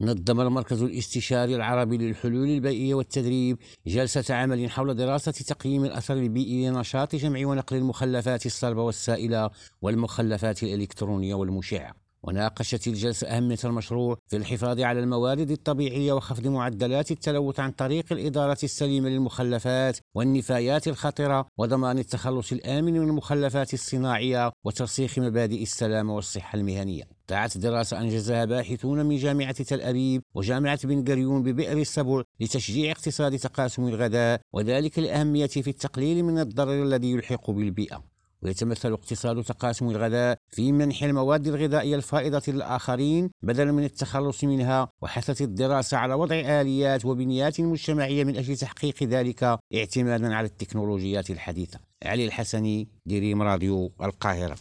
نظم المركز الاستشاري العربي للحلول البيئية والتدريب جلسة عمل حول دراسة تقييم الأثر البيئي لنشاط جمع ونقل المخلفات الصلبة والسائلة والمخلفات الإلكترونية والمشعة. وناقشت الجلسة أهمية المشروع في الحفاظ على الموارد الطبيعية وخفض معدلات التلوث عن طريق الإدارة السليمة للمخلفات والنفايات الخطرة وضمان التخلص الآمن من المخلفات الصناعية وترسيخ مبادئ السلامة والصحة المهنية. دعت دراسة أنجزها باحثون من جامعة تل أبيب وجامعة بن قريون ببئر السبع لتشجيع اقتصاد تقاسم الغذاء وذلك لأهمية في التقليل من الضرر الذي يلحق بالبيئة. ويتمثل اقتصاد تقاسم الغذاء في منح المواد الغذائية الفائضة للآخرين بدلا من التخلص منها وحثت الدراسة على وضع آليات وبنيات مجتمعية من أجل تحقيق ذلك اعتمادا على التكنولوجيات الحديثة. علي الحسني دريم راديو القاهرة.